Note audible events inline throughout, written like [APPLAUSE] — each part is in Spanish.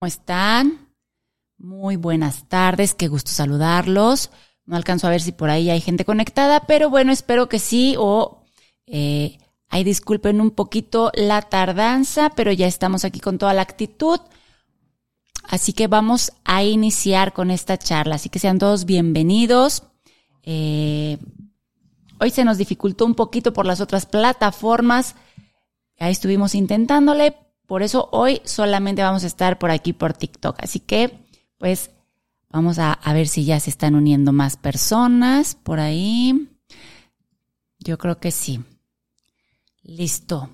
¿Cómo están? Muy buenas tardes, qué gusto saludarlos. No alcanzo a ver si por ahí hay gente conectada, pero bueno, espero que sí o eh, ahí disculpen un poquito la tardanza, pero ya estamos aquí con toda la actitud. Así que vamos a iniciar con esta charla. Así que sean todos bienvenidos. Eh, hoy se nos dificultó un poquito por las otras plataformas. Ahí estuvimos intentándole, por eso hoy solamente vamos a estar por aquí por TikTok. Así que, pues, vamos a, ver si ya se están uniendo más personas por ahí. Yo creo que sí. Listo.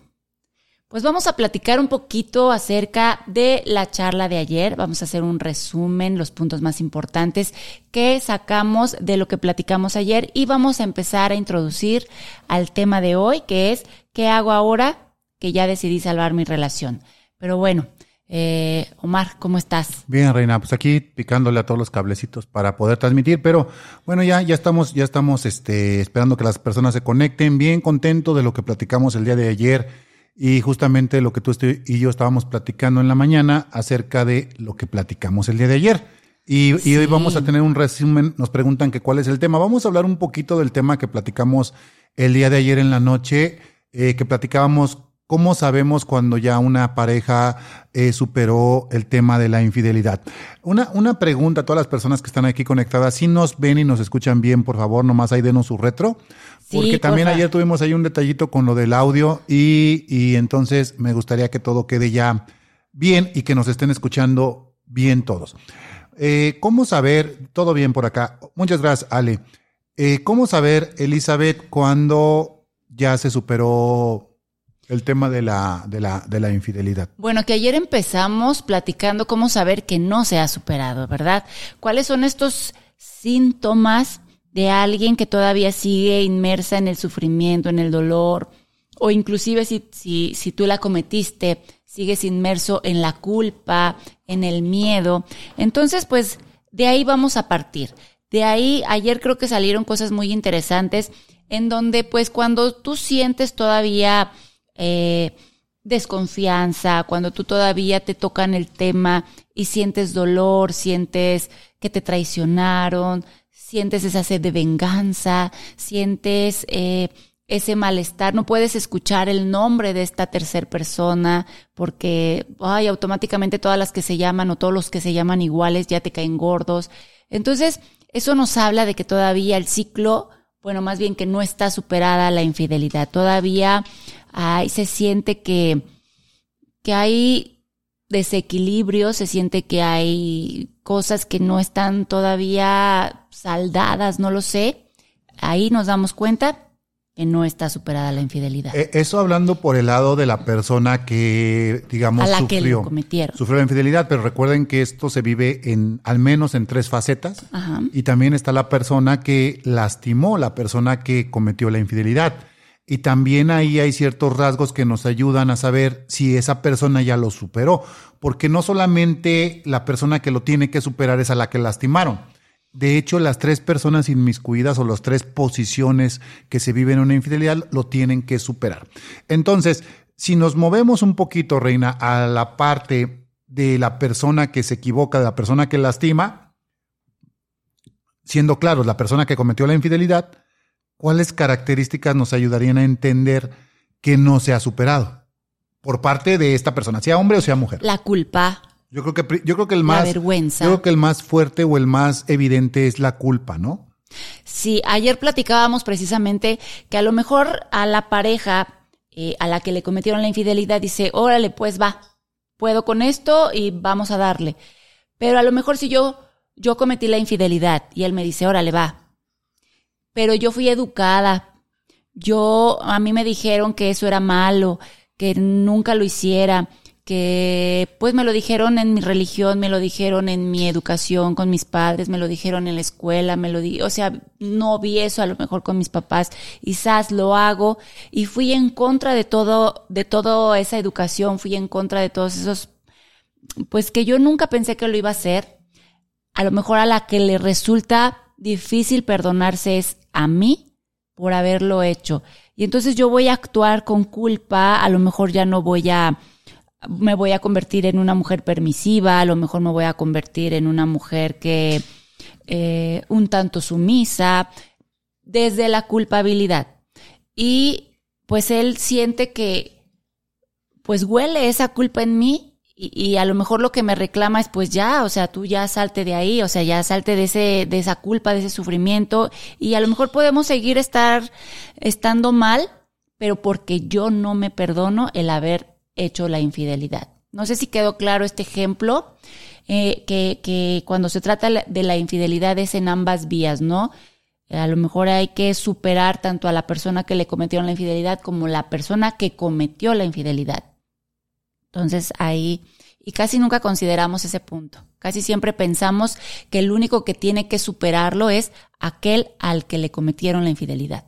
Pues vamos a platicar un poquito acerca de la charla de ayer. Vamos a hacer un resumen, los puntos más importantes que sacamos de lo que platicamos ayer y vamos a empezar a introducir al tema de hoy, que es ¿qué hago ahora que ya decidí salvar mi relación. Pero bueno, eh, Omar, ¿cómo estás? Bien, Reina, pues aquí picándole a todos los cablecitos para poder transmitir, pero bueno, ya, ya estamos, ya estamos este, esperando que las personas se conecten, bien contento de lo que platicamos el día de ayer y justamente lo que tú y yo estábamos platicando en la mañana acerca de lo que platicamos el día de ayer. Y, y hoy vamos a tener un resumen, nos preguntan que cuál es el tema. Vamos a hablar un poquito del tema que platicamos el día de ayer en la noche, eh, que platicábamos ¿Cómo sabemos cuando ya una pareja eh, superó el tema de la infidelidad? Una, una pregunta a todas las personas que están aquí conectadas, si nos ven y nos escuchan bien, por favor, nomás ahí denos su retro. Porque también ayer tuvimos ahí un detallito con lo del audio y, y entonces me gustaría que todo quede ya bien y que nos estén escuchando bien todos. Eh, ¿Cómo saber, todo bien por acá? Muchas gracias, Ale. Eh, ¿Cómo saber, Elizabeth, cuando ya se superó el tema de la, de, la, de la infidelidad. Bueno, que ayer empezamos platicando cómo saber que no se ha superado, ¿verdad? ¿Cuáles son estos síntomas de alguien que todavía sigue inmersa en el sufrimiento, en el dolor? O inclusive si, si, si tú la cometiste, sigues inmerso en la culpa, en el miedo. Entonces, pues de ahí vamos a partir. De ahí, ayer creo que salieron cosas muy interesantes en donde pues cuando tú sientes todavía eh, desconfianza, cuando tú todavía te tocan el tema y sientes dolor, sientes que te traicionaron, sientes esa sed de venganza, sientes eh, ese malestar, no puedes escuchar el nombre de esta tercera persona porque, ay, automáticamente todas las que se llaman o todos los que se llaman iguales ya te caen gordos. Entonces, eso nos habla de que todavía el ciclo, bueno, más bien que no está superada la infidelidad. Todavía ahí se siente que, que hay desequilibrio, se siente que hay cosas que no están todavía saldadas, no lo sé. Ahí nos damos cuenta que no está superada la infidelidad. Eh, eso hablando por el lado de la persona que, digamos, sufrió, sufrió la infidelidad, pero recuerden que esto se vive en al menos en tres facetas. Y también está la persona que lastimó, la persona que cometió la infidelidad. Y también ahí hay ciertos rasgos que nos ayudan a saber si esa persona ya lo superó, porque no solamente la persona que lo tiene que superar es a la que lastimaron. De hecho, las tres personas inmiscuidas o las tres posiciones que se viven en una infidelidad lo tienen que superar. Entonces, si nos movemos un poquito, Reina, a la parte de la persona que se equivoca, de la persona que lastima, siendo claros, la persona que cometió la infidelidad, ¿cuáles características nos ayudarían a entender que no se ha superado por parte de esta persona, sea hombre o sea mujer? La culpa. Yo creo que yo creo que el más la vergüenza. Yo creo que el más fuerte o el más evidente es la culpa, ¿no? Sí, ayer platicábamos precisamente que a lo mejor a la pareja eh, a la que le cometieron la infidelidad dice, órale, pues va, puedo con esto y vamos a darle. Pero a lo mejor si yo, yo cometí la infidelidad y él me dice, órale, va, pero yo fui educada. Yo, a mí me dijeron que eso era malo, que nunca lo hiciera, que pues me lo dijeron en mi religión, me lo dijeron en mi educación con mis padres, me lo dijeron en la escuela, me lo di, o sea, no vi eso a lo mejor con mis papás, quizás lo hago y fui en contra de todo, de toda esa educación, fui en contra de todos esos, pues que yo nunca pensé que lo iba a hacer. A lo mejor a la que le resulta difícil perdonarse es a mí por haberlo hecho. Y entonces yo voy a actuar con culpa, a lo mejor ya no voy a, me voy a convertir en una mujer permisiva, a lo mejor me voy a convertir en una mujer que eh, un tanto sumisa, desde la culpabilidad. Y pues él siente que pues huele esa culpa en mí y, a lo mejor lo que me reclama es pues ya, o sea, tú ya salte de ahí, o sea, ya salte de ese, de esa culpa, de ese sufrimiento, y a lo mejor podemos seguir estar, estando mal, pero porque yo no me perdono el haber hecho la infidelidad. No sé si quedó claro este ejemplo, eh, que, que cuando se trata de la infidelidad es en ambas vías, ¿no? A lo mejor hay que superar tanto a la persona que le cometieron la infidelidad como la persona que cometió la infidelidad. Entonces ahí, y casi nunca consideramos ese punto. Casi siempre pensamos que el único que tiene que superarlo es aquel al que le cometieron la infidelidad.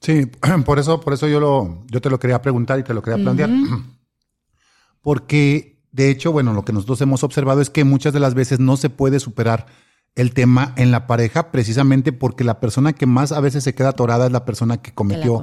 Sí, [CLEARS THROAT] por eso, por eso yo lo, yo te lo quería preguntar y te lo quería plantear. [CLEARS THROAT] Porque, de hecho, bueno, lo que nosotros hemos observado es que muchas de las veces no se puede superar el tema en la pareja precisamente porque la persona que más a veces se queda atorada es la persona que cometió.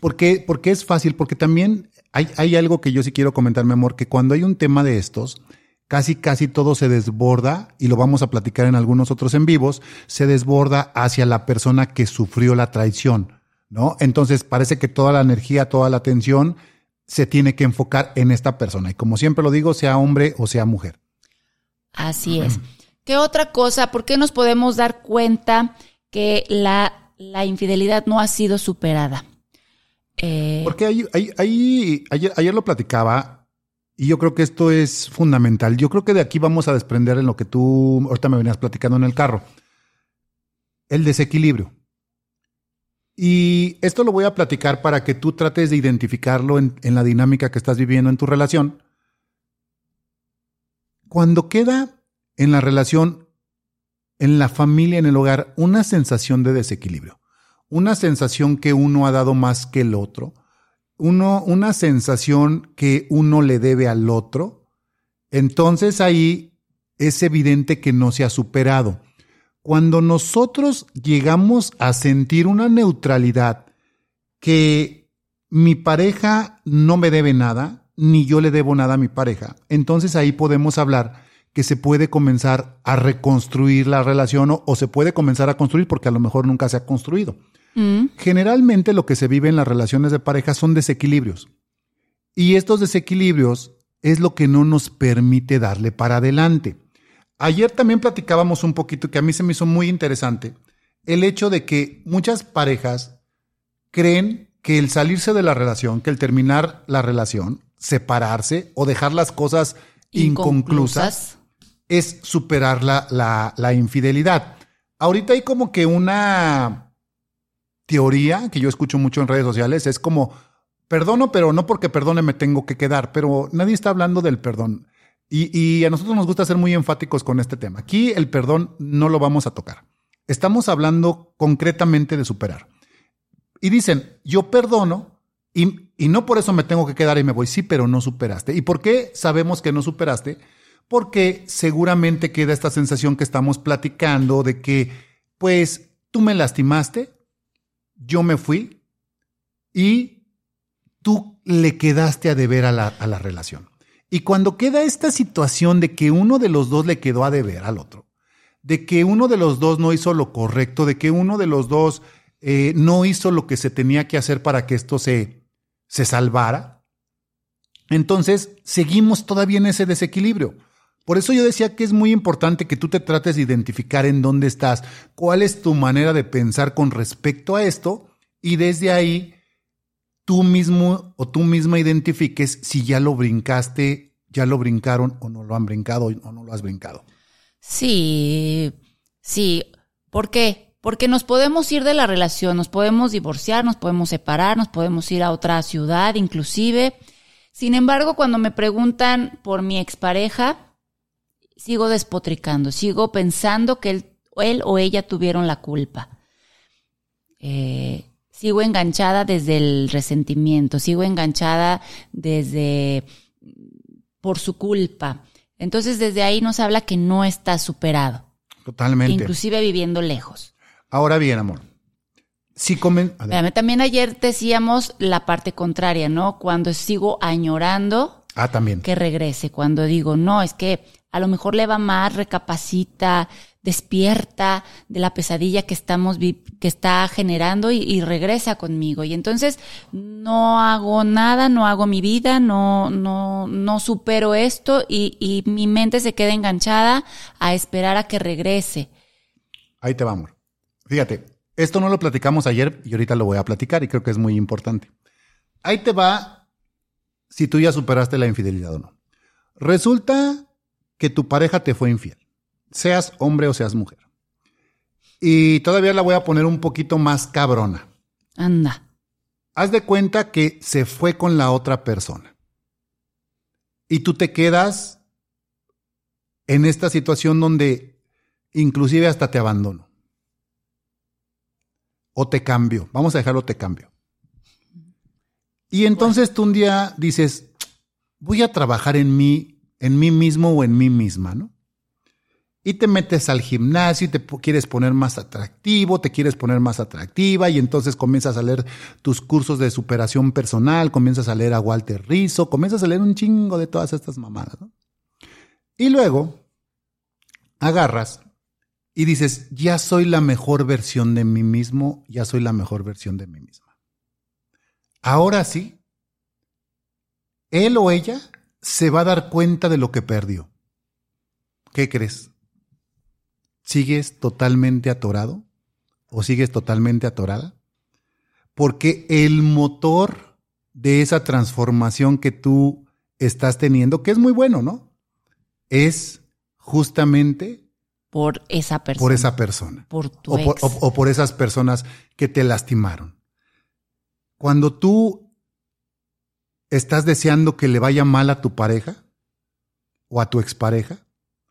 ¿Por qué? Porque es fácil, porque también hay, hay algo que yo sí quiero comentar, mi amor, que cuando hay un tema de estos, casi casi todo se desborda, y lo vamos a platicar en algunos otros en vivos, se desborda hacia la persona que sufrió la traición, ¿no? Entonces parece que toda la energía, toda la atención se tiene que enfocar en esta persona. Y como siempre lo digo, sea hombre o sea mujer. Así es. ¿Qué otra cosa? ¿Por qué nos podemos dar cuenta que la, la infidelidad no ha sido superada? Eh, Porque ahí, ayer, lo platicaba y yo creo que esto es fundamental. Yo creo que de aquí vamos a desprender en lo que tú ahorita me venías platicando en el carro. El desequilibrio. Y esto lo voy a platicar para que tú trates de identificarlo en, en la dinámica que estás viviendo en tu relación. Cuando queda en la relación, en la familia, en el hogar, una sensación de desequilibrio, una sensación que uno ha dado más que el otro, uno, una sensación que uno le debe al otro, entonces ahí es evidente que no se ha superado. Cuando nosotros llegamos a sentir una neutralidad que mi pareja no me debe nada, ni yo le debo nada a mi pareja, entonces ahí podemos hablar que se puede comenzar a reconstruir la relación o, se puede comenzar a construir porque a lo mejor nunca se ha construido. Mm. Generalmente lo que se vive en las relaciones de pareja son desequilibrios. Y estos desequilibrios es lo que no nos permite darle para adelante. Ayer también platicábamos un poquito que a mí se me hizo muy interesante el hecho de que muchas parejas creen que el salirse de la relación, que el terminar la relación, separarse o dejar las cosas inconclusas es superar la, la, infidelidad. Ahorita hay como que una teoría que yo escucho mucho en redes sociales, es como, perdono, pero no porque perdone me tengo que quedar, pero nadie está hablando del perdón. Y, y, a nosotros nos gusta ser muy enfáticos con este tema. Aquí el perdón no lo vamos a tocar. Estamos hablando concretamente de superar. Y dicen, yo perdono y, y no por eso me tengo que quedar y me voy. Sí, pero no superaste. ¿Y por qué sabemos que no superaste? Porque seguramente queda esta sensación que estamos platicando de que, pues, tú me lastimaste, yo me fui y tú le quedaste a deber a la, relación. Y cuando queda esta situación de que uno de los dos le quedó a deber al otro, de que uno de los dos no hizo lo correcto, de que uno de los dos eh, no hizo lo que se tenía que hacer para que esto se, se salvara, entonces seguimos todavía en ese desequilibrio. Por eso yo decía que es muy importante que tú te trates de identificar en dónde estás, cuál es tu manera de pensar con respecto a esto y desde ahí tú mismo o tú misma identifiques si ya lo brincaste, ya lo brincaron o no lo han brincado o no lo has brincado. Sí, sí. ¿Por qué? Porque nos podemos ir de la relación, nos podemos divorciar, nos podemos separar, nos podemos ir a otra ciudad inclusive. Sin embargo, cuando me preguntan por mi expareja, sigo despotricando, sigo pensando que él, o ella tuvieron la culpa. Eh, sigo enganchada desde el resentimiento, sigo enganchada desde por su culpa. Entonces desde ahí nos habla que no está superado. Totalmente. Inclusive viviendo lejos. Ahora bien, amor. Si También ayer decíamos la parte contraria, ¿no? Cuando sigo añorando Ah, también. que regrese. Cuando digo, no, es que a lo mejor le va más, recapacita, despierta de la pesadilla que estamos, que está generando y, y regresa conmigo. Y entonces no hago nada, no hago mi vida, no, no, no supero esto y, y mi mente se queda enganchada a esperar a que regrese. Ahí te vamos. Fíjate, esto no lo platicamos ayer y ahorita lo voy a platicar y creo que es muy importante. Ahí te va si tú ya superaste la infidelidad o no. Resulta que tu pareja te fue infiel, seas hombre o seas mujer. Y todavía la voy a poner un poquito más cabrona. Anda. Haz de cuenta que se fue con la otra persona. Y tú te quedas en esta situación donde inclusive hasta te abandono. O te cambio. Vamos a dejarlo te cambio. Y entonces tú un día dices, voy a trabajar en mí, en mí mismo o en mí misma, ¿no? Y te metes al gimnasio y te quieres poner más atractivo, te quieres poner más atractiva y entonces comienzas a leer tus cursos de superación personal, comienzas a leer a Walter Rizzo, comienzas a leer un chingo de todas estas mamadas, ¿no? Y luego agarras y dices, ya soy la mejor versión de mí mismo, ya soy la mejor versión de mí misma. Ahora sí, él o ella se va a dar cuenta de lo que perdió. ¿Qué crees? ¿Sigues totalmente atorado? ¿O sigues totalmente atorada? Porque el motor de esa transformación que tú estás teniendo, que es muy bueno, ¿no? Es justamente Por esa persona. por esa persona. Por tu O por, ex. o- o por esas personas que te lastimaron. Cuando tú estás deseando que le vaya mal a tu pareja o a tu expareja,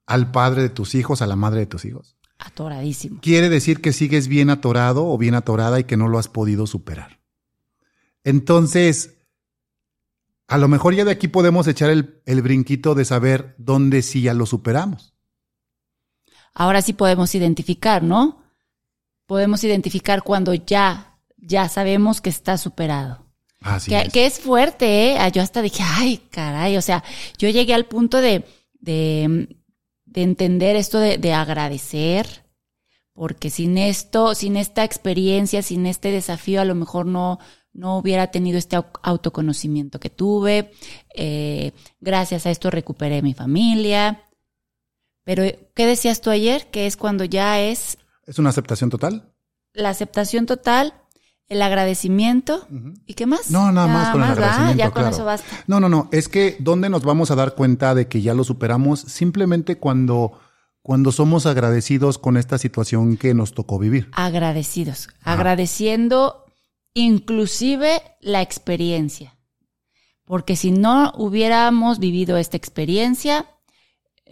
al padre de tus hijos, a la madre de tus hijos, Atoradísimo. quiere decir que sigues bien atorado o bien atorada y que no lo has podido superar. Entonces, a lo mejor ya de aquí podemos echar el, el brinquito de saber dónde sí ya lo superamos. Ahora sí podemos identificar, ¿no? Podemos identificar cuando ya, ya sabemos que está superado. Así que, es. que es fuerte, ¿eh? Ah, Yo hasta dije, ay, caray, o sea, yo llegué al punto de, de, de entender esto de, de agradecer, porque sin esto, sin esta experiencia, sin este desafío, a lo mejor no, no hubiera tenido este au- autoconocimiento que tuve. Eh, gracias a esto recuperé mi familia. Pero, ¿qué decías tú ayer? Que es cuando ya es ¿Es una aceptación total? la aceptación total, el agradecimiento. ¿Y qué más? No, nada más con el ¿verdad? agradecimiento. Ya con claro. eso basta. No, no, no. Es que ¿dónde nos vamos a dar cuenta de que ya lo superamos? Simplemente cuando, cuando somos agradecidos con esta situación que nos tocó vivir. Agradecidos. Agradeciendo inclusive la experiencia. Porque si no hubiéramos vivido esta experiencia,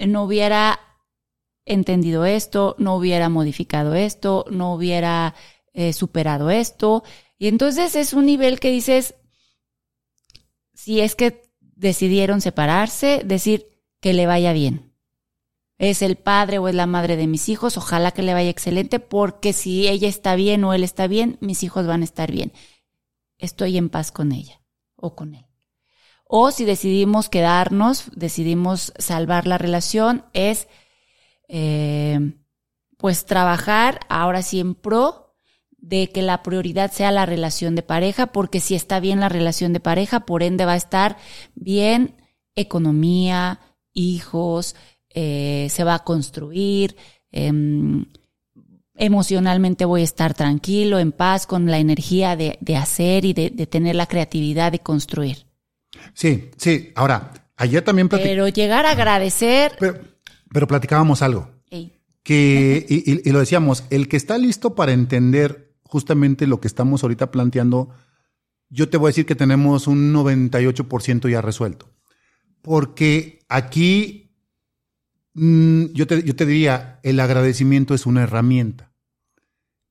no hubiera entendido esto, no hubiera modificado esto, no hubiera eh, superado esto. Y entonces es un nivel que dices, si es que decidieron separarse, decir que le vaya bien. Es el padre o es la madre de mis hijos, ojalá que le vaya excelente, porque si ella está bien o él está bien, mis hijos van a estar bien. Estoy en paz con ella o con él. O si decidimos quedarnos, decidimos salvar la relación, es eh, pues trabajar ahora sí en pro de que la prioridad sea la relación de pareja, porque si está bien la relación de pareja, por ende va a estar bien economía, hijos, eh, se va a construir, em, emocionalmente voy a estar tranquilo, en paz, con la energía de, de hacer y de, de tener la creatividad de construir. Sí, sí. Ahora, ayer también platicábamos, Pero llegar a agradecer, pero, pero platicábamos algo. ey, que, y, y- y lo decíamos, el que está listo para entender justamente lo que estamos ahorita planteando, yo te voy a decir que tenemos un 98% ya resuelto. Porque aquí, mm, yo, te, yo te diría, el agradecimiento es una herramienta.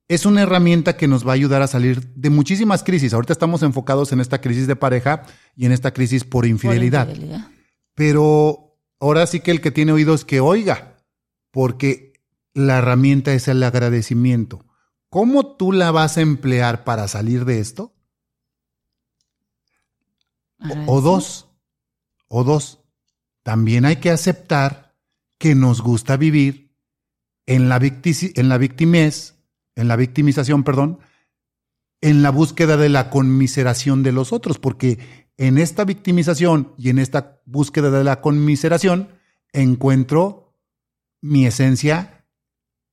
Es una herramienta que nos va a ayudar a salir de muchísimas crisis. Ahorita estamos enfocados en esta crisis de pareja y en esta crisis por por infidelidad. infidelidad. Pero ahora sí que el que tiene oídos que oiga, porque la herramienta es el agradecimiento. ¿Cómo tú la vas a emplear para salir de esto? O- dos, O dos, también hay que aceptar que nos gusta vivir en la, en la victimez, en la victimización, perdón, en la búsqueda de la conmiseración de los otros, porque en esta victimización y en esta búsqueda de la conmiseración encuentro mi esencia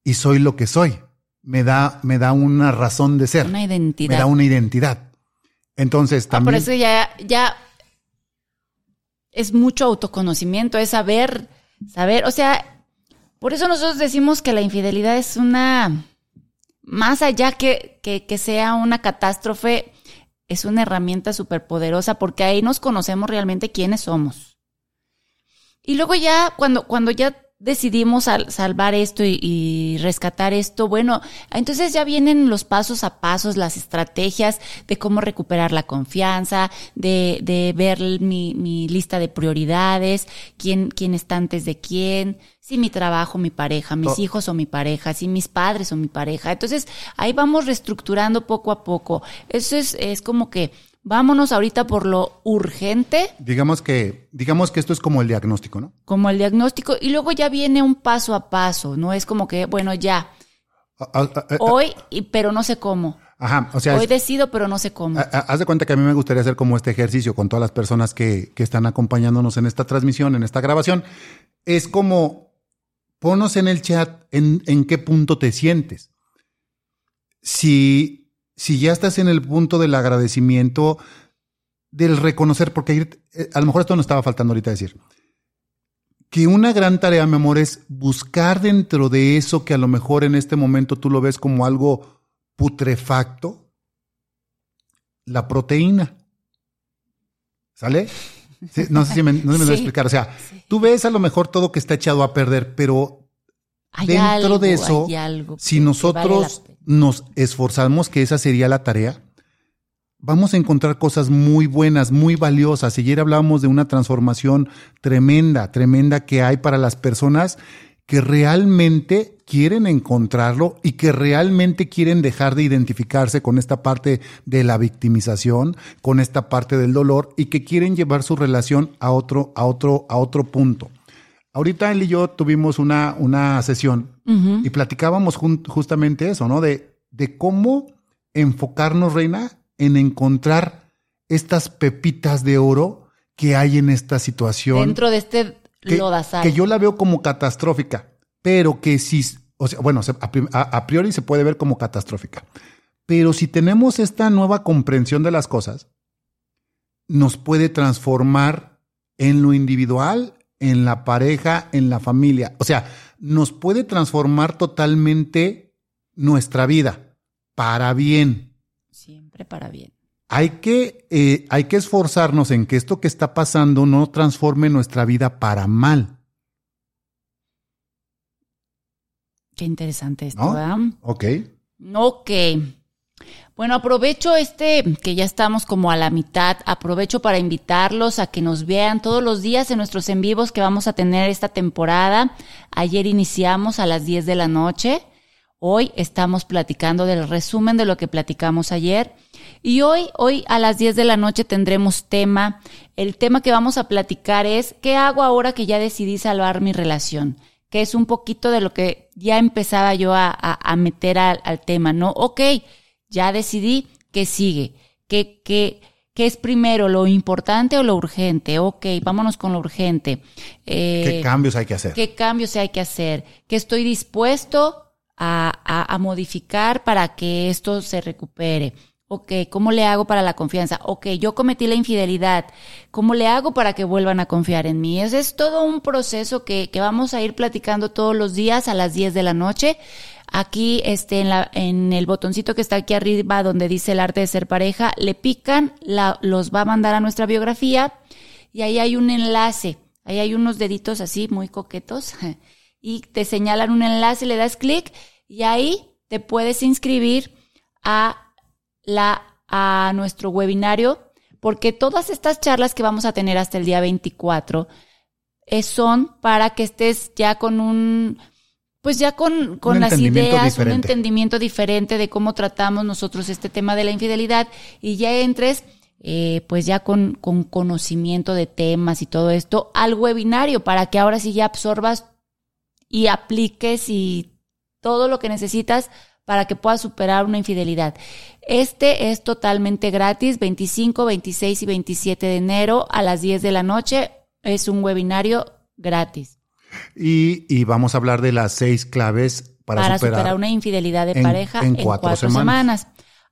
y soy lo que soy. Me da, me da una razón de ser. Una identidad. Me da una identidad. Entonces también. Ah, por eso ya, ya es mucho autoconocimiento, es saber, saber, o sea, por eso nosotros decimos que la infidelidad es una, más allá que, que, que sea una catástrofe, es una herramienta súper poderosa porque ahí nos conocemos realmente quiénes somos. Y luego ya, cuando, cuando ya decidimos salvar esto y, rescatar esto, bueno, entonces ya vienen los pasos a pasos, las estrategias de cómo recuperar la confianza, de, de ver mi, mi, lista de prioridades, quién, quién está antes de quién, si mi trabajo, mi pareja, mis hijos o mi pareja, si mis padres o mi pareja. Entonces ahí vamos reestructurando poco a poco. Eso es, es como que Vámonos ahorita por lo urgente. Digamos que, digamos que esto es como el diagnóstico, ¿no? Como el diagnóstico. Y luego ya viene un paso a paso, ¿no? Es como que, bueno, ya. Hoy, pero no sé cómo. Ajá, o sea. Hoy decido, pero no sé cómo. haz de cuenta que a mí me gustaría hacer como este ejercicio con todas las personas que, que están acompañándonos en esta transmisión, en esta grabación. Es como, ponos en el chat en, en qué punto te sientes. Si si ya estás en el punto del agradecimiento, del reconocer, porque eh, a lo mejor esto no estaba faltando ahorita decir, que una gran tarea, mi amor, es buscar dentro de eso que a lo mejor en este momento tú lo ves como algo putrefacto, la proteína. ¿Sale? no sé si me, no me lo voy a explicar. O sea, tú ves a lo mejor todo que está echado a perder, pero dentro de eso, si nosotros nos esforzamos, que esa sería la tarea, vamos a encontrar cosas muy buenas, muy valiosas. Ayer hablábamos de una transformación tremenda, tremenda que hay para las personas que realmente quieren encontrarlo y que realmente quieren dejar de identificarse con esta parte de la victimización, con esta parte del dolor y que quieren llevar su relación a otro, a otro, a otro punto. Ahorita él y yo tuvimos una, una sesión y platicábamos justamente eso, ¿no? De, de cómo enfocarnos, Reina, en encontrar estas pepitas de oro que hay en esta situación. Dentro de este que, lodazal. Que yo la veo como catastrófica, pero que si, o sea, bueno, a priori se puede ver como catastrófica. Pero si tenemos esta nueva comprensión de las cosas, nos puede transformar en lo individual en la pareja, en la familia. O sea, nos puede transformar totalmente nuestra vida para bien. Siempre para bien. Hay que, eh, hay que esforzarnos en que esto que está pasando no transforme nuestra vida para mal. Qué interesante esto, ¿verdad? Ok. Ok. Bueno, aprovecho este que ya estamos como a la mitad, aprovecho para invitarlos a que nos vean todos los días en nuestros en vivos que vamos a tener esta temporada. Ayer iniciamos a las 10 de la noche. Hoy estamos platicando del resumen de lo que platicamos ayer. Y hoy, hoy a las 10 de la noche tendremos tema. El tema que vamos a platicar es ¿qué hago ahora que ya decidí salvar mi relación? Que es un poquito de lo que ya empezaba yo a, a, meter al, al tema, ¿no? Ok ya decidí qué sigue, qué, qué, qué es primero, lo importante o lo urgente. Ok, vámonos con lo urgente. Eh, ¿Qué cambios hay que hacer? ¿Qué cambios hay que hacer? ¿Qué estoy dispuesto a, a, a modificar para que esto se recupere? Ok, ¿cómo le hago para la confianza? Ok, yo cometí la infidelidad. ¿Cómo le hago para que vuelvan a confiar en mí? Ese es todo un proceso que, que vamos a ir platicando todos los días a las 10 de la noche. Aquí, este, en, la, en el botoncito que está aquí arriba donde dice el arte de ser pareja, le pican, la, los va a mandar a nuestra biografía y ahí hay un enlace. Ahí hay unos deditos así muy coquetos [LAUGHS] y te señalan un enlace, le das clic y ahí te puedes inscribir a la, a nuestro webinario porque todas estas charlas que vamos a tener hasta el día 24 eh, son para que estés ya con un, pues ya con, con las ideas, un entendimiento diferente de cómo tratamos nosotros este tema de la infidelidad y ya entres eh, pues ya con, con conocimiento de temas y todo esto, al webinario para que ahora sí ya absorbas y apliques y todo lo que necesitas para que puedas superar una infidelidad. Este es totalmente gratis, 25, 26 y 27 de enero a las 10 de la noche. Es un webinario gratis. Y, vamos a hablar de las seis claves para, superar, una infidelidad de pareja en, cuatro, semanas.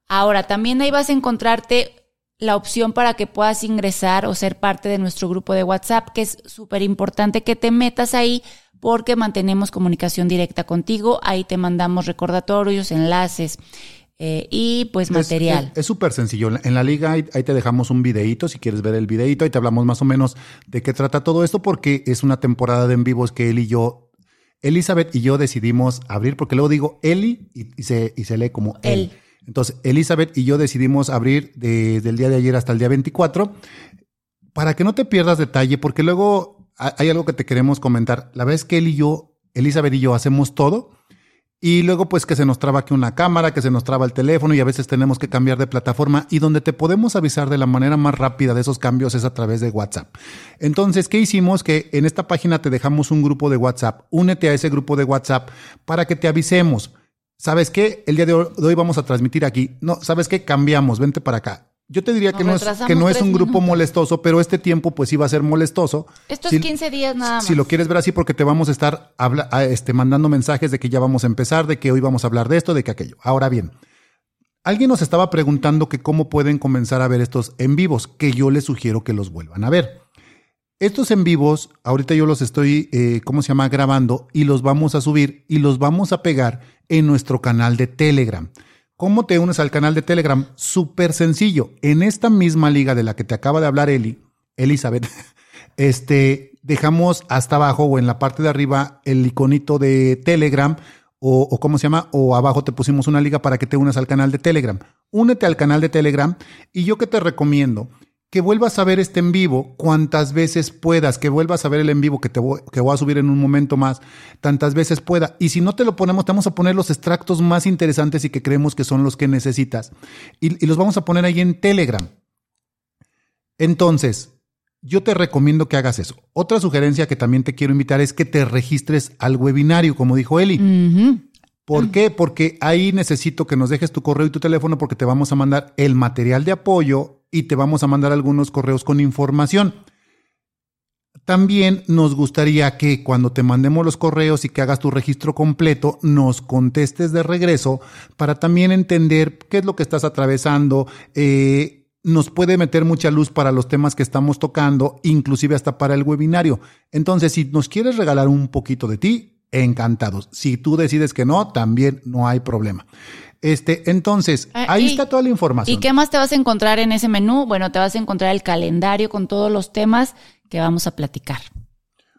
Ahora, también ahí vas a encontrarte la opción para que puedas ingresar o ser parte de nuestro grupo de WhatsApp, que es súper importante que te metas ahí porque mantenemos comunicación directa contigo. Ahí te mandamos recordatorios, enlaces. Eh, y pues material. Es súper sencillo. En la liga ahí, te dejamos un videito, si quieres ver el videito, ahí te hablamos más o menos de qué trata todo esto, porque es una temporada de en vivos que él y yo, Elizabeth y yo decidimos abrir, porque luego digo Eli y, se, y se lee como él. Entonces, Elizabeth y yo decidimos abrir desde el día de ayer hasta el día 24, para que no te pierdas detalle, porque luego hay algo que te queremos comentar. La vez que él y yo, Elizabeth y yo, hacemos todo, y luego pues que se nos traba aquí una cámara, que se nos traba el teléfono y a veces tenemos que cambiar de plataforma y donde te podemos avisar de la manera más rápida de esos cambios es a través de WhatsApp. Entonces, ¿qué hicimos? Que en esta página te dejamos un grupo de WhatsApp. Únete a ese grupo de WhatsApp para que te avisemos. ¿Sabes qué? El día de hoy vamos a transmitir aquí. No, ¿sabes qué? Cambiamos, vente para acá. Yo te diría que no, es, que no es un grupo molestoso, pero este tiempo pues sí va a ser molestoso. Estos 15 días nada más. Si lo quieres ver así, porque te vamos a estar habla, este, mandando mensajes de que ya vamos a empezar, de que hoy vamos a hablar de esto, de que aquello. Ahora bien, alguien nos estaba preguntando que cómo pueden comenzar a ver estos en vivos, que yo les sugiero que los vuelvan a ver. Estos en vivos, ahorita yo los estoy, eh, ¿cómo se llama?, grabando y los vamos a subir y los vamos a pegar en nuestro canal de Telegram. ¿Cómo te unes al canal de Telegram? Súper sencillo. En esta misma liga de la que te acaba de hablar Eli, Elizabeth, [LAUGHS] este, dejamos hasta abajo o en la parte de arriba el iconito de Telegram o, o cómo se llama, o abajo te pusimos una liga para que te unas al canal de Telegram. Únete al canal de Telegram y yo que te recomiendo que vuelvas a ver este en vivo cuantas veces puedas, que vuelvas a ver el en vivo que te voy, que voy a subir en un momento más, tantas veces pueda. Y si no te lo ponemos, te vamos a poner los extractos más interesantes y que creemos que son los que necesitas. Y, y los vamos a poner ahí en Telegram. Entonces, yo te recomiendo que hagas eso. Otra sugerencia que también te quiero invitar es que te registres al webinario, como dijo Eli. ¿Por qué? Porque ahí necesito que nos dejes tu correo y tu teléfono porque te vamos a mandar el material de apoyo y te vamos a mandar algunos correos con información. También nos gustaría que cuando te mandemos los correos y que hagas tu registro completo, nos contestes de regreso para también entender qué es lo que estás atravesando. Eh, nos puede meter mucha luz para los temas que estamos tocando, inclusive hasta para el webinario. Entonces, si nos quieres regalar un poquito de ti, encantados. Si tú decides que no, también no hay problema. Este, entonces, ah, ahí está toda la información. ¿Y qué más te vas a encontrar en ese menú? Bueno, te vas a encontrar el calendario con todos los temas que vamos a platicar.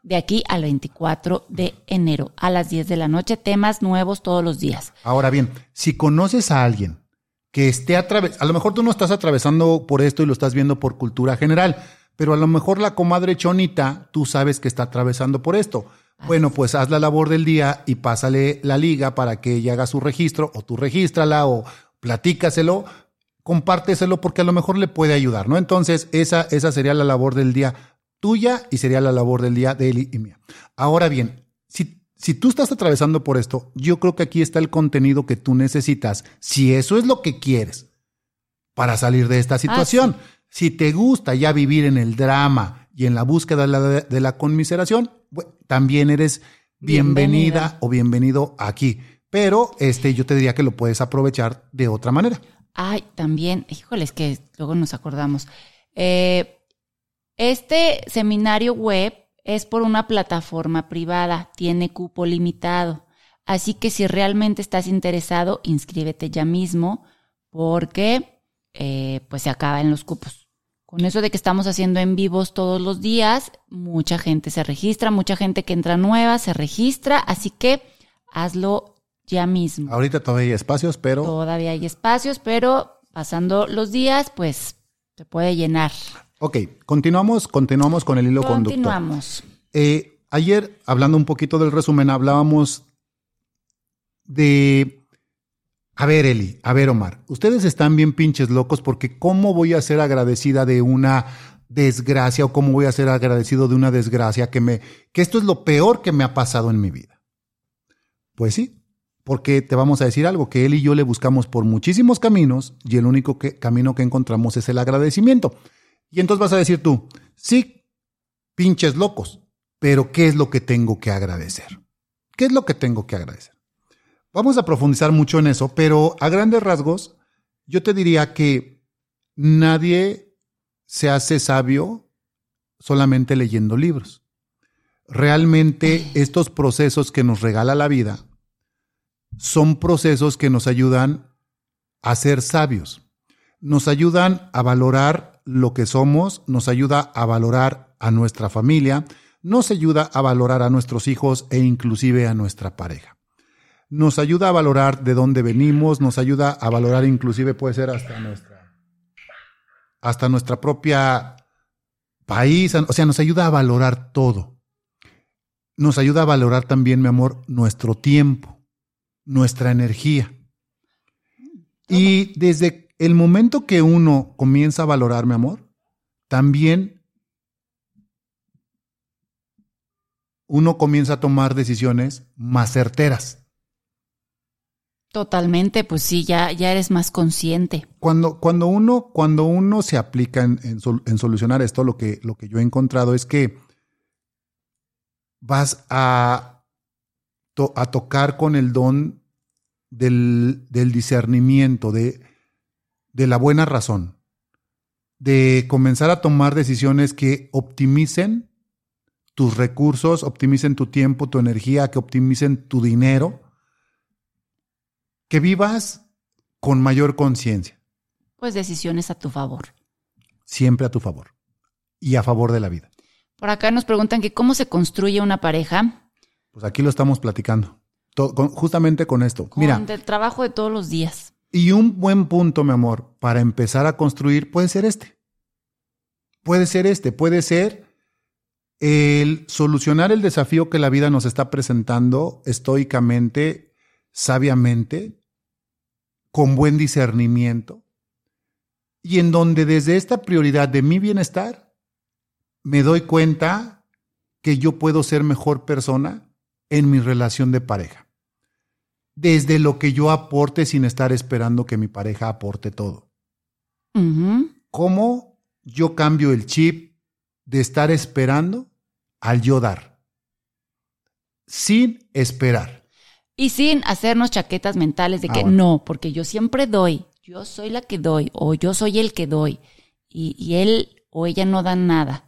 De aquí al 24 de enero, a las 10 de la noche, temas nuevos todos los días. Ahora bien, si conoces a alguien que esté atravesando, a lo mejor tú no estás atravesando por esto y lo estás viendo por cultura general, pero a lo mejor la comadre Chonita, tú sabes que está atravesando por esto bueno, pues haz la labor del día y pásale la liga para que ella haga su registro, o tú regístrala, o platícaselo, compárteselo, porque a lo mejor le puede ayudar, ¿no? Entonces, esa, esa sería la labor del día tuya y sería la labor del día de Eli y mía. Ahora bien, si, si tú estás atravesando por esto, yo creo que aquí está el contenido que tú necesitas, si eso es lo que quieres para salir de esta ah, situación. Si te gusta ya vivir en el drama y en la búsqueda de la conmiseración, también eres bienvenida, o bienvenido aquí. Pero este, yo te diría que lo puedes aprovechar de otra manera. Ay, también, híjoles, que luego nos acordamos. Eh, este seminario web es por una plataforma privada, tiene cupo limitado. Así que si realmente estás interesado, inscríbete ya mismo porque eh, pues se acaban los cupos. Con eso de que estamos haciendo en vivos todos los días, mucha gente se registra, mucha gente que entra nueva se registra, así que hazlo ya mismo. Ahorita todavía hay espacios, pero... Todavía hay espacios, pero pasando los días, pues se puede llenar. Ok, continuamos, continuamos con el hilo conductor. Continuamos. Eh, ayer, hablando un poquito del resumen, hablábamos de A ver, Eli, a ver, Omar, ustedes están bien pinches locos porque ¿cómo voy a ser agradecida de una desgracia o cómo voy a ser agradecido de una desgracia que me, que esto es lo peor que me ha pasado en mi vida? Pues sí, porque te vamos a decir algo, que él y yo le buscamos por muchísimos caminos y el único camino que encontramos es el agradecimiento. Y entonces vas a decir tú, sí, pinches locos, pero ¿qué es lo que tengo que agradecer? ¿Qué es lo que tengo que agradecer? Vamos a profundizar mucho en eso, pero a grandes rasgos, yo te diría que nadie se hace sabio solamente leyendo libros. Realmente estos procesos que nos regala la vida son procesos que nos ayudan a ser sabios, nos ayudan a valorar lo que somos, nos ayuda a valorar a nuestra familia, nos ayuda a valorar a nuestros hijos e inclusive a nuestra pareja nos ayuda a valorar de dónde venimos, nos ayuda a valorar inclusive puede ser hasta nuestra, hasta nuestra propia país, o sea, nos ayuda a valorar todo. Nos ayuda a valorar también, mi amor, nuestro tiempo, nuestra energía. Y desde el momento que uno comienza a valorar, mi amor, también uno comienza a tomar decisiones más certeras. Totalmente, pues sí, ya, ya eres más consciente. Cuando, cuando, uno, cuando uno se aplica en, en, solucionar esto, lo que, lo que yo he encontrado es que vas a, a tocar con el don del, del discernimiento, de, de la buena razón, de comenzar a tomar decisiones que optimicen tus recursos, optimicen tu tiempo, tu energía, que optimicen tu dinero que vivas con mayor conciencia. Pues decisiones a tu favor. Siempre a tu favor. Y a favor de la vida. Por acá nos preguntan que cómo se construye una pareja. Pues aquí lo estamos platicando. justamente con esto. Con Mira. El trabajo de todos los días. Y un buen punto, mi amor, para empezar a construir puede ser este. Puede ser este. Puede ser el solucionar el desafío que la vida nos está presentando estoicamente sabiamente, con buen discernimiento, y en donde desde esta prioridad de mi bienestar me doy cuenta que yo puedo ser mejor persona en mi relación de pareja. Desde lo que yo aporte sin estar esperando que mi pareja aporte todo. ¿Cómo yo cambio el chip de estar esperando al yo dar? Sin esperar. Y sin hacernos chaquetas mentales de ah, que no, porque yo siempre doy, yo soy la que doy o yo soy el que doy y, y él o ella no dan nada.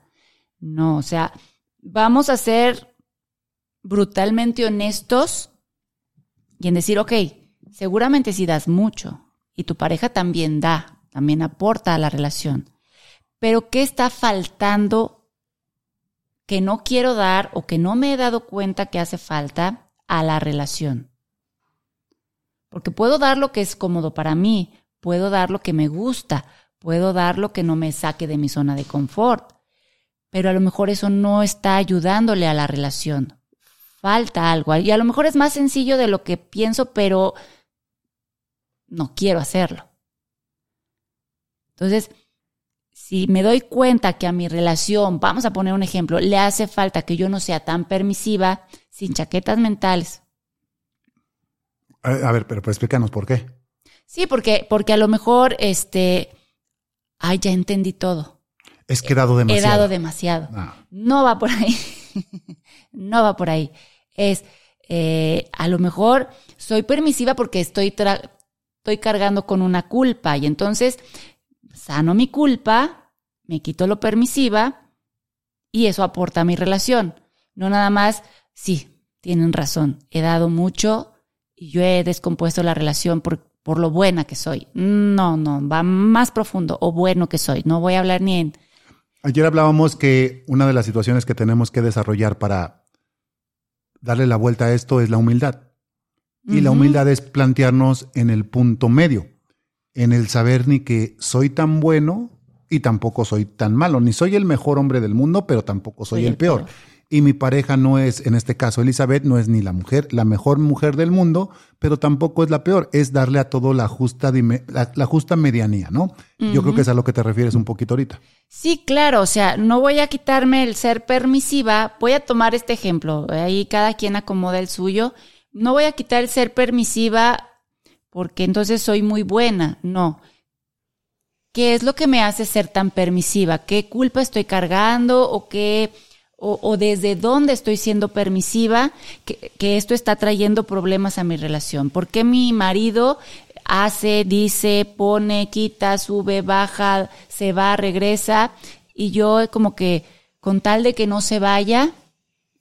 No, o sea, vamos a ser brutalmente honestos y en decir, ok, seguramente si das mucho y tu pareja también da, también aporta a la relación, pero ¿qué está faltando que no quiero dar o que no me he dado cuenta que hace falta? A la relación. Porque puedo dar lo que es cómodo para mí, puedo dar lo que me gusta, puedo dar lo que no me saque de mi zona de confort, pero a lo mejor eso no está ayudándole a la relación. Falta algo. Y a lo mejor es más sencillo de lo que pienso, pero no quiero hacerlo. Entonces, si me doy cuenta que a mi relación, vamos a poner un ejemplo, le hace falta que yo no sea tan permisiva, sin chaquetas mentales. A, ver, pero pues explícanos por qué. Sí, porque, porque a lo mejor, este, ay, ya entendí todo. Es que he dado demasiado. He dado demasiado. Ah. No va por ahí. [LAUGHS] no va por ahí. Es, eh, a lo mejor soy permisiva porque estoy, estoy cargando con una culpa y entonces sano mi culpa, me quito lo permisiva y eso aporta a mi relación. No nada más sí, tienen razón, he dado mucho y yo he descompuesto la relación por, por lo buena que soy. No, no, va más profundo o bueno que soy. No voy a hablar ni en... Ayer hablábamos que una de las situaciones que tenemos que desarrollar para darle la vuelta a esto es la humildad. Y la humildad es plantearnos en el punto medio, en el saber ni que soy tan bueno y tampoco soy tan malo, ni soy el mejor hombre del mundo, pero tampoco soy, el, peor. Y mi pareja no es, en este caso Elizabeth, no es ni la mujer, la mejor mujer del mundo, pero tampoco es la peor, es darle a todo la justa, la, la justa medianía, ¿no? Yo creo que es a lo que te refieres un poquito ahorita. Sí, claro, o sea, no voy a quitarme el ser permisiva, voy a tomar este ejemplo, ahí cada quien acomoda el suyo, no voy a quitar el ser permisiva porque entonces soy muy buena, no. ¿Qué es lo que me hace ser tan permisiva? ¿Qué culpa estoy cargando o qué o, desde dónde estoy siendo permisiva que, que, esto está trayendo problemas a mi relación? ¿Por qué mi marido hace, dice, pone, quita, sube, baja, se va, regresa y yo como que con tal de que no se vaya,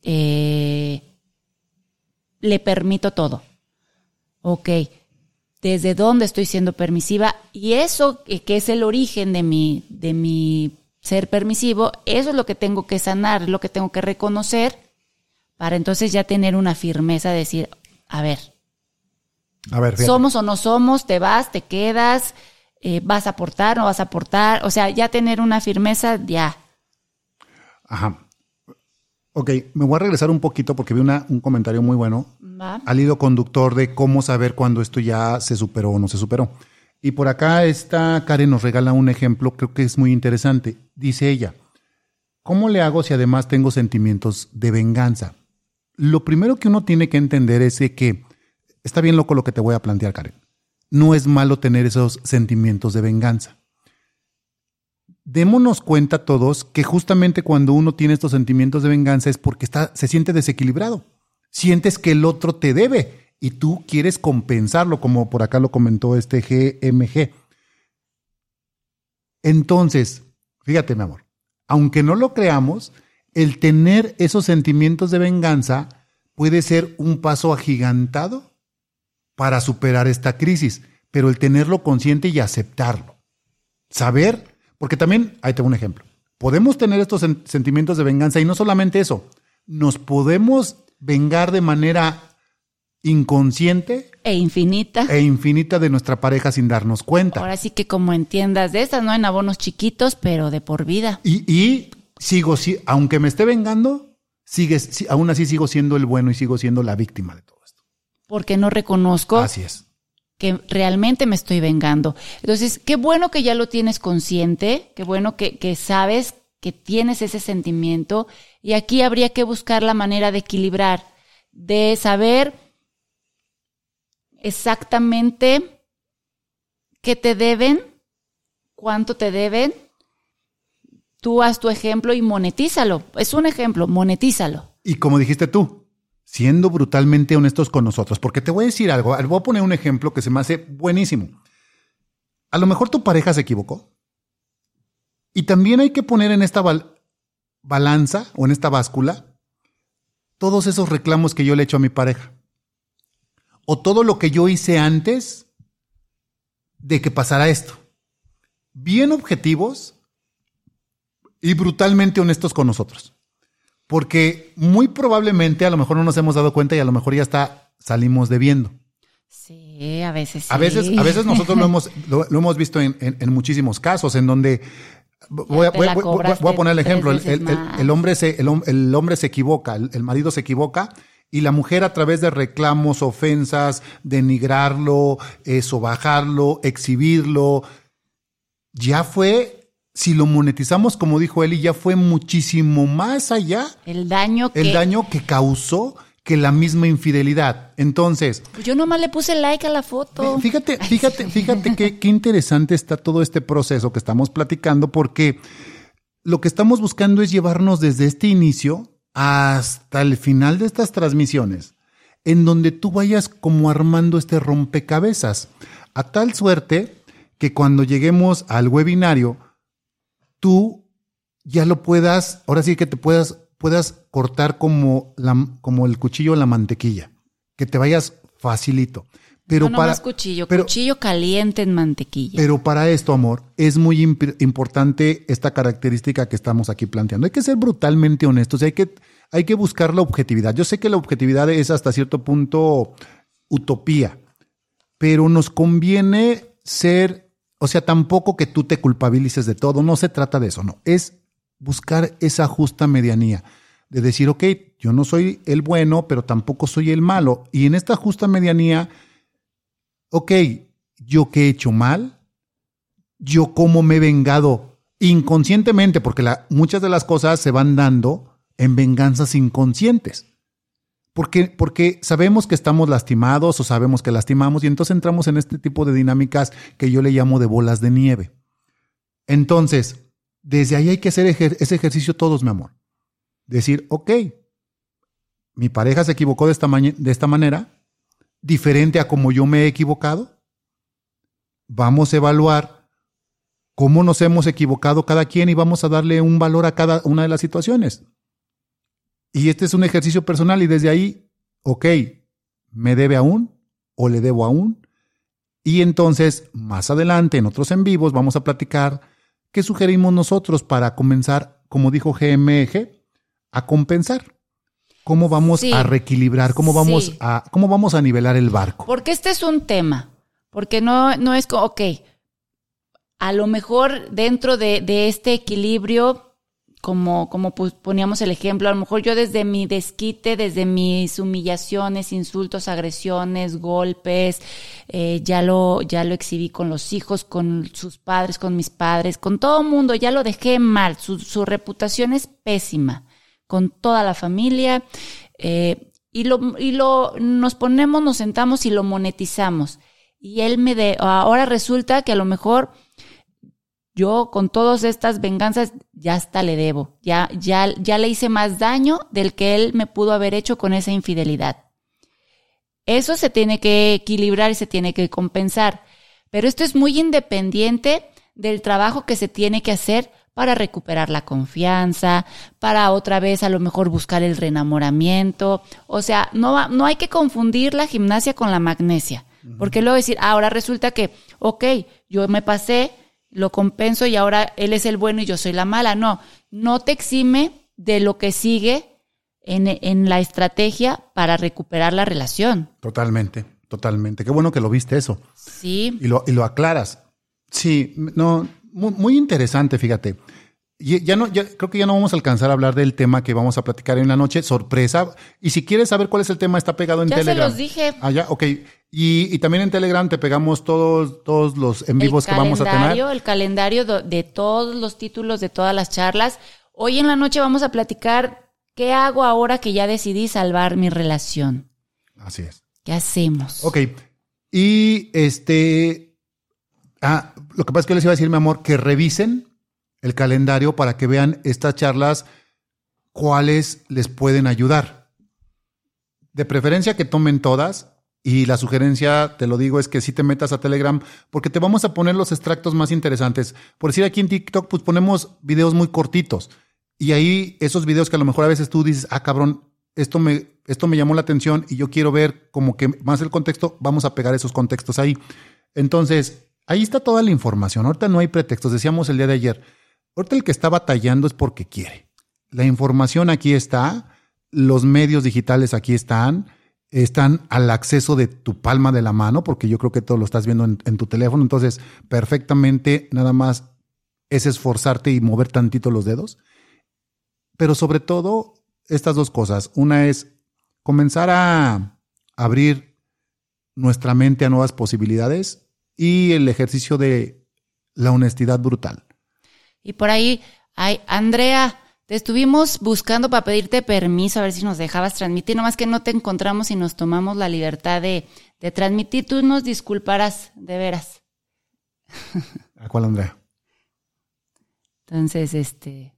eh, le permito todo. Ok, desde dónde estoy siendo permisiva y eso que es el origen de mi, de mi ser permisivo, eso es lo que tengo que sanar, lo que tengo que reconocer para entonces ya tener una firmeza de decir, a ver, a ver somos o no somos, te vas, te quedas, eh, vas a aportar, no vas a aportar, o sea, ya tener una firmeza, ya. Ajá. Ok, me voy a regresar un poquito porque vi una, un comentario muy bueno al hilo conductor de cómo saber cuándo esto ya se superó o no se superó. Y por acá esta Karen nos regala un ejemplo, creo que es muy interesante. Dice ella, ¿cómo le hago si además tengo sentimientos de venganza? Lo primero que uno tiene que entender es que, está bien loco lo que te voy a plantear, Karen, no es malo tener esos sentimientos de venganza démonos cuenta todos que justamente cuando uno tiene estos sentimientos de venganza es porque está, se siente desequilibrado. Sientes que el otro te debe y tú quieres compensarlo, como por acá lo comentó este GMG. Entonces, fíjate, mi amor, aunque no lo creamos, el tener esos sentimientos de venganza puede ser un paso agigantado para superar esta crisis, pero el tenerlo consciente y aceptarlo. Saber porque también, ahí tengo un ejemplo. Podemos tener estos sentimientos de venganza y no solamente eso, nos podemos vengar de manera inconsciente e infinita e infinita de nuestra pareja sin darnos cuenta. Ahora sí que como entiendas de estas, no en abonos chiquitos, pero de por vida. Y, y sigo, aunque me esté vengando, sigues, aún así sigo siendo el bueno y sigo siendo la víctima de todo esto. Porque no reconozco Así es que realmente me estoy vengando. Entonces, qué bueno que ya lo tienes consciente, qué bueno que, que sabes que tienes ese sentimiento y aquí habría que buscar la manera de equilibrar, de saber exactamente qué te deben, cuánto te deben. Tú haz tu ejemplo y monetízalo. Es un ejemplo, monetízalo. Y como dijiste tú, siendo brutalmente honestos con nosotros. Porque te voy a decir algo, voy a poner un ejemplo que se me hace buenísimo. A lo mejor tu pareja se equivocó. Y también hay que poner en esta balanza o en esta báscula todos esos reclamos que yo le he hecho a mi pareja. O todo lo que yo hice antes de que pasara esto. Bien objetivos y brutalmente honestos con nosotros porque muy probablemente a lo mejor no nos hemos dado cuenta y a lo mejor ya está salimos debiendo. Sí, a veces sí. A veces, a veces nosotros lo [LAUGHS] hemos, lo, hemos visto en, muchísimos casos en donde voy, a, poner el ejemplo. El, hombre se, el, hombre se equivoca, el, marido se equivoca y la mujer a través de reclamos, ofensas, denigrarlo, eso, bajarlo, exhibirlo, ya fue si lo monetizamos, como dijo Eli, ya fue muchísimo más allá. El daño que... El daño que causó que la misma infidelidad. Entonces... Pues yo nomás le puse like a la foto. Fíjate, fíjate, fíjate qué, qué interesante está todo este proceso que estamos platicando porque lo que estamos buscando es llevarnos desde este inicio hasta el final de estas transmisiones, en donde tú vayas como armando este rompecabezas, a tal suerte que cuando lleguemos al webinario, tú ya lo puedas, ahora sí que te puedas, puedas cortar como, la, como el cuchillo en la mantequilla, que te vayas facilito. Pero no, para más cuchillo, cuchillo caliente en mantequilla. Pero para esto, amor, es muy importante esta característica que estamos aquí planteando. Hay que ser brutalmente honestos, hay que, hay que buscar la objetividad. Yo sé que la objetividad es hasta cierto punto utopía, pero nos conviene ser o sea, tampoco que tú te culpabilices de todo, no se trata de eso, no, es buscar esa justa medianía. de decir, ok, yo no soy el bueno, pero tampoco soy el malo. Y en esta justa medianía, ok, yo qué he hecho mal, yo cómo me he vengado inconscientemente, porque muchas de las cosas se van dando en venganzas inconscientes. Porque, porque sabemos que estamos lastimados o sabemos que lastimamos y entonces entramos en este tipo de dinámicas que yo le llamo de bolas de nieve. Entonces, desde ahí hay que hacer ese ejercicio todos, mi amor. Decir, ok, mi pareja se equivocó de esta, de esta manera, diferente a como yo me he equivocado. Vamos a evaluar cómo nos hemos equivocado cada quien y vamos a darle un valor a cada una de las situaciones. Y este es un ejercicio personal y desde ahí, ok, ¿me debe aún o le debo aún? Y entonces, más adelante, en otros en vivos, vamos a platicar qué sugerimos nosotros para comenzar, como dijo GMG, a compensar. ¿Cómo vamos a reequilibrar? ¿Cómo vamos, a, ¿Cómo vamos a nivelar el barco? Porque este es un tema. Porque no, no es como, ok, a lo mejor dentro de, de este equilibrio como, como poníamos el ejemplo, a lo mejor yo desde mi desquite, desde mis humillaciones, insultos, agresiones, golpes, eh, ya, lo, ya lo exhibí con los hijos, con sus padres, con mis padres, con todo el mundo, ya lo dejé mal, su, su reputación es pésima, con toda la familia, eh, y, lo, y lo, nos ponemos, nos sentamos y lo monetizamos. Y él me de, ahora resulta que a lo mejor yo con todas estas venganzas ya hasta le debo, ya, ya, ya le hice más daño del que él me pudo haber hecho con esa infidelidad. Eso se tiene que equilibrar y se tiene que compensar, pero esto es muy independiente del trabajo que se tiene que hacer para recuperar la confianza, para otra vez a lo mejor buscar el reenamoramiento. O sea, no, no hay que confundir la gimnasia con la magnesia, porque luego decir, ahora resulta que, ok, yo me pasé, lo compenso y ahora él es el bueno y yo soy la mala. No, no te exime de lo que sigue en, en la estrategia para recuperar la relación. Totalmente, totalmente. Qué bueno que lo viste eso. Sí. Y lo, y lo aclaras. Sí, no, muy, muy interesante, fíjate. Ya no, ya, creo que ya no vamos a alcanzar a hablar del tema que vamos a platicar en la noche. Sorpresa. Y si quieres saber cuál es el tema, está pegado en Telegram. Ya se los dije. Ah, ya, ok. Y, y, también en Telegram te pegamos todos, todos los en vivos que vamos a tener. El calendario de todos los títulos de todas las charlas. Hoy en la noche vamos a platicar qué hago ahora que ya decidí salvar mi relación. Así es. ¿Qué hacemos? Ok. Y este. Ah, lo que pasa es que les iba a decir, mi amor, que revisen el calendario para que vean estas charlas, cuáles les pueden ayudar. De preferencia que tomen todas y la sugerencia, te lo digo, es que si te metas a Telegram porque te vamos a poner los extractos más interesantes. Por decir aquí en TikTok, pues ponemos videos muy cortitos y ahí esos videos que a lo mejor a veces tú dices, ah, cabrón, esto me, esto me llamó la atención y yo quiero ver como que más el contexto, vamos a pegar esos contextos ahí. Entonces, ahí está toda la información. Ahorita no hay pretextos. Decíamos el día de ayer, ahorita el que está batallando es porque quiere. La información aquí está, los medios digitales aquí están están al acceso de tu palma de la mano, porque yo creo que todo lo estás viendo en, tu teléfono, entonces perfectamente nada más es esforzarte y mover tantito los dedos. Pero sobre todo, estas dos cosas. Una es comenzar a abrir nuestra mente a nuevas posibilidades y el ejercicio de la honestidad brutal. Y por ahí hay Andrea, te estuvimos buscando para pedirte permiso a ver si nos dejabas transmitir, nomás que no te encontramos y nos tomamos la libertad de, transmitir. Tú nos disculparás, de veras. [LAUGHS] ¿A cuál, Andrea? Entonces, este,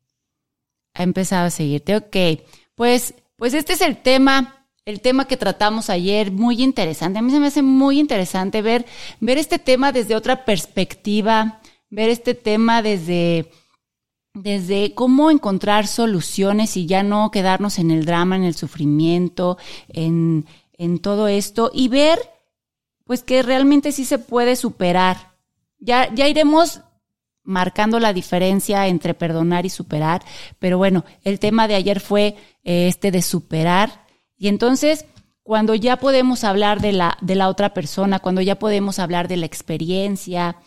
ha empezado a seguirte. Ok, pues, pues este es el tema, el tema que tratamos ayer, muy interesante. A mí se me hace muy interesante ver, ver este tema desde otra perspectiva, ver este tema desde desde cómo encontrar soluciones y ya no quedarnos en el drama, en el sufrimiento, en, en todo esto y ver pues que realmente sí se puede superar. Ya, ya iremos marcando la diferencia entre perdonar y superar, pero bueno, el tema de ayer fue eh, este de superar y entonces cuando ya podemos hablar de la, de la otra persona, cuando ya podemos hablar de la experiencia,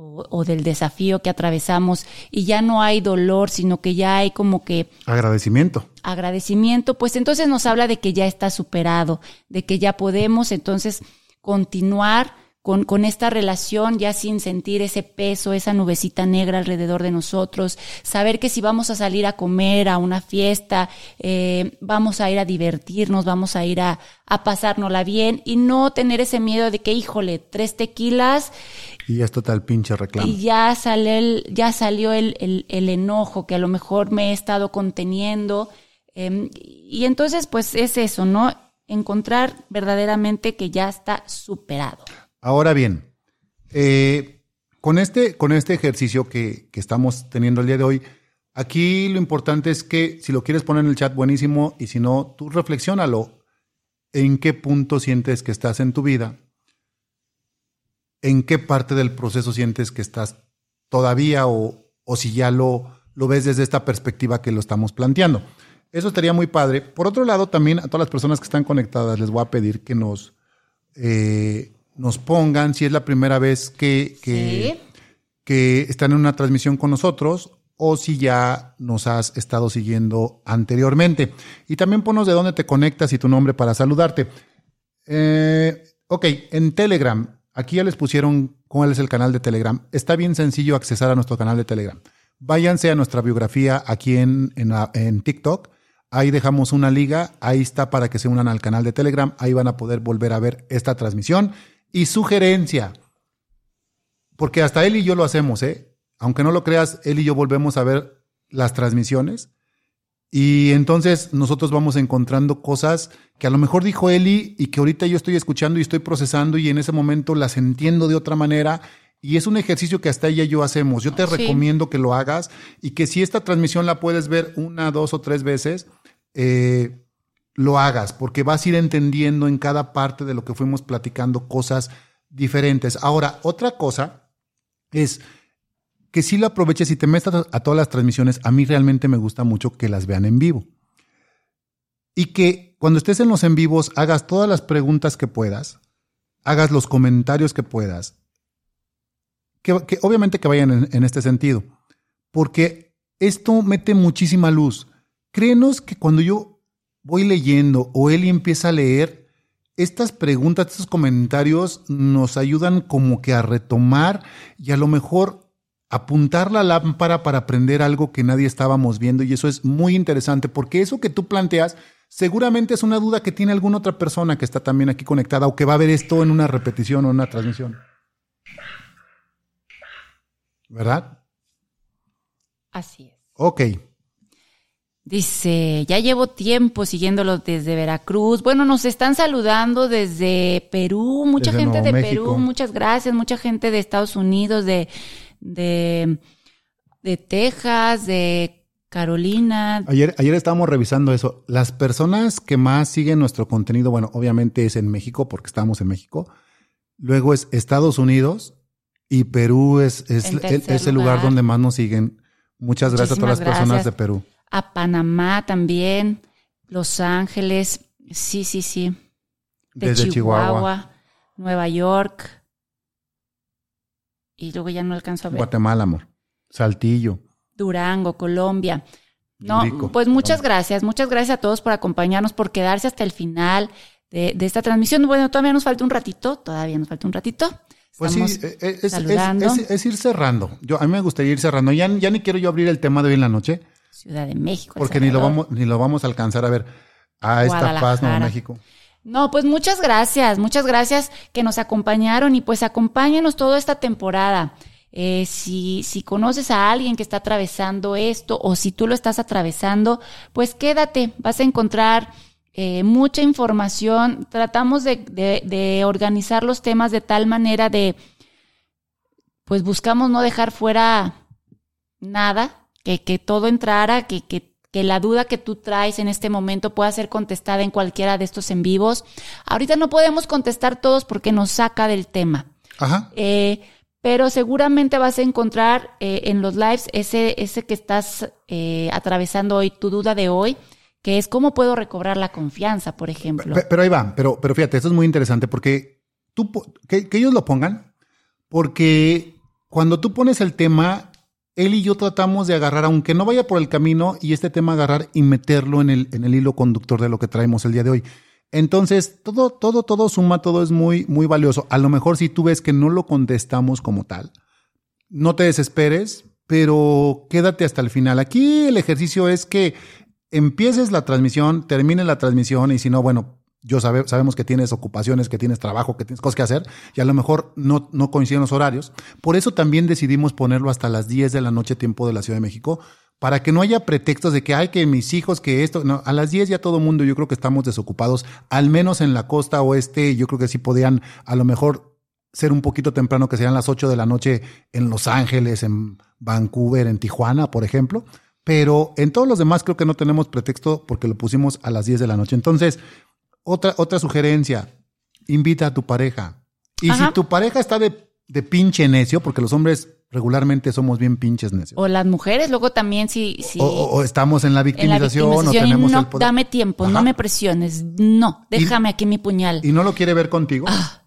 o, del desafío que atravesamos y ya no hay dolor, sino que ya hay como que... Agradecimiento. Agradecimiento, pues entonces nos habla de que ya está superado, de que ya podemos entonces continuar con, con, esta relación ya sin sentir ese peso, esa nubecita negra alrededor de nosotros, saber que si vamos a salir a comer, a una fiesta, eh, vamos a ir a divertirnos, vamos a ir a, a pasárnosla bien y no tener ese miedo de que, híjole, tres tequilas. Y ya está el pinche reclamo. Y ya, sale el, ya salió el, el, el, enojo que a lo mejor me he estado conteniendo. Eh, y entonces, pues es eso, ¿no? Encontrar verdaderamente que ya está superado. Ahora bien, eh, con, este, con este ejercicio que, que, estamos teniendo el día de hoy, aquí lo importante es que si lo quieres poner en el chat, buenísimo, y si no, tú reflexiónalo. ¿En qué punto sientes que estás en tu vida? ¿En qué parte del proceso sientes que estás todavía o, o si ya lo, lo ves desde esta perspectiva que lo estamos planteando? Eso estaría muy padre. Por otro lado, también a todas las personas que están conectadas les voy a pedir que nos... Eh, nos pongan si es la primera vez que, que, están en una transmisión con nosotros o si ya nos has estado siguiendo anteriormente. Y también ponos de dónde te conectas y tu nombre para saludarte. Eh, ok, en Telegram, aquí ya les pusieron cuál es el canal de Telegram. Está bien sencillo accesar a nuestro canal de Telegram. Váyanse a nuestra biografía aquí en, en, en TikTok. Ahí dejamos una liga, ahí está para que se unan al canal de Telegram, ahí van a poder volver a ver esta transmisión y sugerencia. Porque hasta él y yo lo hacemos, ¿eh? Aunque no lo creas, él y yo volvemos a ver las transmisiones. Y entonces nosotros vamos encontrando cosas que a lo mejor dijo Eli y que ahorita yo estoy escuchando y estoy procesando y en ese momento las entiendo de otra manera. Y es un ejercicio que hasta ella y yo hacemos. Yo te recomiendo que lo hagas y que si esta transmisión la puedes ver una, dos o tres veces, eh, lo hagas, porque vas a ir entendiendo en cada parte de lo que fuimos platicando cosas diferentes. Ahora, otra cosa es que si lo aproveches y te metas a todas las transmisiones, a mí realmente me gusta mucho que las vean en vivo. Y que cuando estés en los en vivos hagas todas las preguntas que puedas, hagas los comentarios que puedas, que, obviamente que vayan en, en este sentido, porque esto mete muchísima luz. Créenos que cuando yo voy leyendo o él empieza a leer, estas preguntas, estos comentarios nos ayudan como que a retomar y a lo mejor apuntar la lámpara para aprender algo que nadie estábamos viendo y eso es muy interesante porque eso que tú planteas seguramente es una duda que tiene alguna otra persona que está también aquí conectada o que va a ver esto en una repetición o en una transmisión. ¿Verdad? Así es. Ok. Dice, ya llevo tiempo siguiéndolos desde Veracruz. Bueno, nos están saludando desde Perú, mucha gente de Perú, muchas gracias, mucha gente de Estados Unidos, de, de, de Texas, de Carolina. Ayer, ayer estábamos revisando eso. Las personas que más siguen nuestro contenido, bueno, obviamente es en México, porque estamos en México. Luego es Estados Unidos y Perú es, es, el, lugar. donde más nos siguen. Muchas gracias a todas las personas de Perú a Panamá también, Los Ángeles, sí, sí, sí. De Chihuahua, Nueva York. Y luego ya no alcanzo a ver. Guatemala, amor. Saltillo. Durango, Colombia. No, pues muchas gracias, muchas gracias a todos por acompañarnos, por quedarse hasta el final de, esta transmisión. Bueno, todavía nos falta un ratito, todavía nos falta un ratito. Pues sí, eh, eh, es, es, ir cerrando. Yo, a mí me gustaría ir cerrando. Ya, ya ni quiero yo abrir el tema de hoy en la noche, Ciudad de México. Porque ni lo, vamos, ni lo vamos a alcanzar a ver a esta paz, Nuevo México. No, pues muchas gracias, muchas gracias que nos acompañaron y pues acompáñenos toda esta temporada. Eh, si, si conoces a alguien que está atravesando esto o si tú lo estás atravesando, pues quédate, vas a encontrar eh, mucha información. Tratamos de, de, de organizar los temas de tal manera de, pues buscamos no dejar fuera nada, que, que todo entrara, que, que, que la duda que tú traes en este momento pueda ser contestada en cualquiera de estos en vivos. Ahorita no podemos contestar todos porque nos saca del tema. Ajá. Eh, pero seguramente vas a encontrar eh, en los lives ese, ese que estás eh, atravesando hoy, tu duda de hoy, que es cómo puedo recobrar la confianza, por ejemplo. Pero, ahí va, pero, pero fíjate, esto es muy interesante porque tú, que, que ellos lo pongan, porque cuando tú pones el tema, él y yo tratamos de agarrar, aunque no vaya por el camino, y este tema agarrar y meterlo en el, en el hilo conductor de lo que traemos el día de hoy. Entonces, todo, todo, todo suma, todo es muy, muy valioso. A lo mejor si tú ves que no lo contestamos como tal, no te desesperes, pero quédate hasta el final. Aquí el ejercicio es que empieces la transmisión, termine la transmisión y si no, bueno, yo sabe, sabemos que tienes ocupaciones, que tienes trabajo, que tienes cosas que hacer y a lo mejor no, coinciden los horarios. Por eso también decidimos ponerlo hasta las 10 de la noche tiempo de la Ciudad de México para que no haya pretextos de que hay que mis hijos, que esto, no, a las 10 ya todo mundo yo creo que estamos desocupados, al menos en la costa oeste, yo creo que sí podían a lo mejor ser un poquito temprano, que sean las 8 de la noche en Los Ángeles, en Vancouver, en Tijuana, por ejemplo, pero en todos los demás creo que no tenemos pretexto porque lo pusimos a las 10 de la noche. Entonces, otra, otra sugerencia, invita a tu pareja. Y si tu pareja está de, de pinche necio, porque los hombres regularmente somos bien pinches necios. O las mujeres, luego también si... si o, o, estamos en la victimización, o tenemos no, el poder. dame tiempo, no me presiones, no, déjame aquí mi puñal. Y no lo quiere ver contigo. Ah.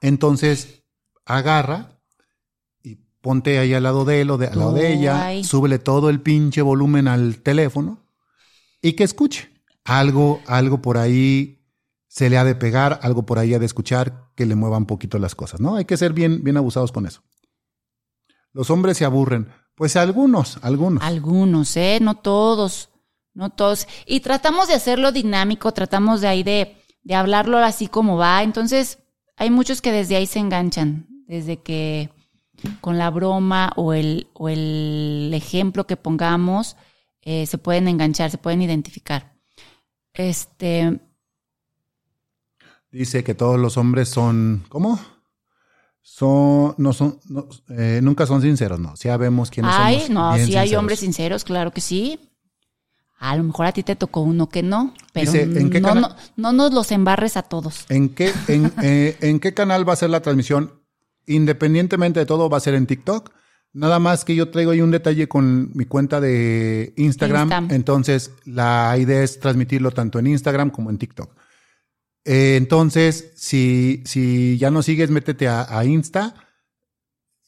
Entonces, agarra y ponte ahí al lado de él o de, al lado de ella, súbele todo el pinche volumen al teléfono y que escuche. Algo, algo por ahí se le ha de pegar, algo por ahí ha de escuchar que le mueva un poquito las cosas, ¿no? Hay que ser bien, bien abusados con eso. Los hombres se aburren. Pues algunos, algunos. Algunos, ¿eh? No todos, no todos. Y tratamos de hacerlo dinámico, tratamos de ahí de, de hablarlo así como va. Entonces, hay muchos que desde ahí se enganchan, desde que con la broma o el, o el ejemplo que pongamos, eh, se pueden enganchar, se pueden identificar. Este, Dice que todos los hombres son, ¿cómo? Son, no son, no, eh, nunca son sinceros, no. Ya vemos quiénes ay, somos. no, sí hay sinceros. hombres sinceros, claro que sí. A lo mejor a ti te tocó uno que no, pero Dice, ¿en qué no, no, no nos los embarres a todos. ¿En qué, en, eh, ¿En qué canal va a ser la transmisión? Independientemente de todo, va a ser en TikTok. Nada más que yo traigo ahí un detalle con mi cuenta de Instagram. Insta. Entonces, la idea es transmitirlo tanto en Instagram como en TikTok. Eh, entonces, si, si ya no sigues, métete a, a Insta.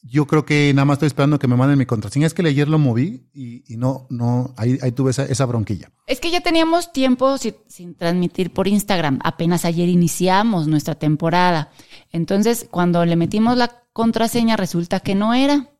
Yo creo que nada más estoy esperando que me manden mi contraseña. Es que ayer lo moví y, y no, no, ahí, ahí tuve esa, esa bronquilla. Es que ya teníamos tiempo sin, sin transmitir por Instagram. Apenas ayer iniciamos nuestra temporada. Entonces, cuando le metimos la contraseña, resulta que no era.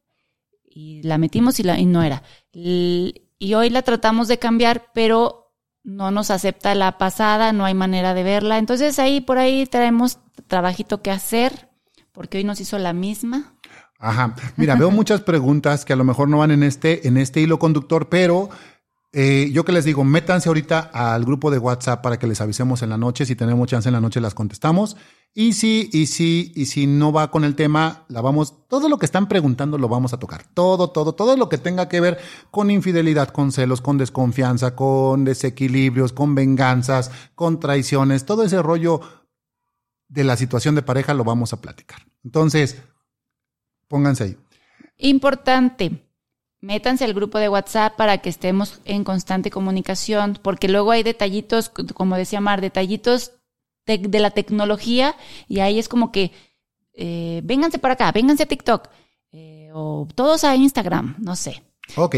Y la metimos y, la, y no era. Y hoy la tratamos de cambiar, pero no nos acepta la pasada, no hay manera de verla. Entonces, ahí por ahí traemos trabajito que hacer, porque hoy nos hizo la misma. Ajá. Mira, veo muchas preguntas que a lo mejor no van en este, en este hilo conductor, pero eh, yo que les digo, métanse ahorita al grupo de WhatsApp para que les avisemos en la noche. Si tenemos chance en la noche, las contestamos. Y si, y si, y si no va con el tema, la vamos, todo lo que están preguntando lo vamos a tocar. Todo, todo, todo lo que tenga que ver con infidelidad, con celos, con desconfianza, con desequilibrios, con venganzas, con traiciones, todo ese rollo de la situación de pareja lo vamos a platicar. Entonces, pónganse ahí. Importante, métanse al grupo de WhatsApp para que estemos en constante comunicación, porque luego hay detallitos, como decía Mar, detallitos de, la tecnología y ahí es como que, eh, vénganse para acá, vénganse a TikTok, eh, o todos a Instagram, no sé. Ok,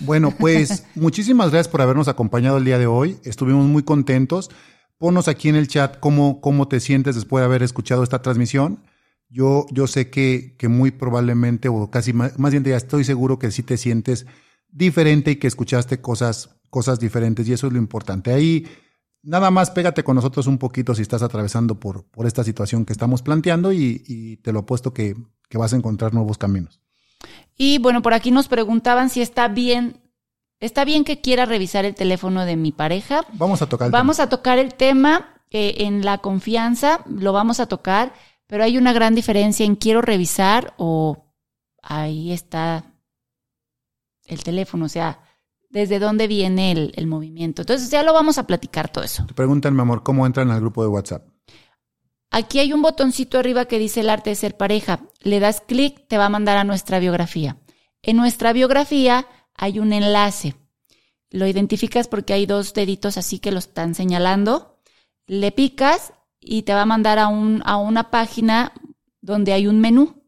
bueno, pues [LAUGHS] muchísimas gracias por habernos acompañado el día de hoy. Estuvimos muy contentos. Ponos aquí en el chat cómo, cómo te sientes después de haber escuchado esta transmisión. Yo, yo sé que, que muy probablemente, o casi más, más bien ya estoy seguro que sí te sientes diferente y que escuchaste cosas, cosas diferentes y eso es lo importante. Ahí nada más pégate con nosotros un poquito si estás atravesando por, por esta situación que estamos planteando y, y te lo apuesto que, que vas a encontrar nuevos caminos. Y bueno, por aquí nos preguntaban si está bien, está bien que quiera revisar el teléfono de mi pareja. Vamos a tocar el Vamos a tocar el tema eh, en la confianza, lo vamos a tocar, pero hay una gran diferencia en quiero revisar o ahí está el teléfono, o sea, desde dónde viene el, el movimiento. Entonces ya lo vamos a platicar todo eso. Te preguntan, mi amor, cómo entran al grupo de WhatsApp. Aquí hay un botoncito arriba que dice el arte de ser pareja. Le das clic, te va a mandar a nuestra biografía. En nuestra biografía hay un enlace. Lo identificas porque hay dos deditos así que lo están señalando. Le picas y te va a mandar a, un, a una página donde hay un menú.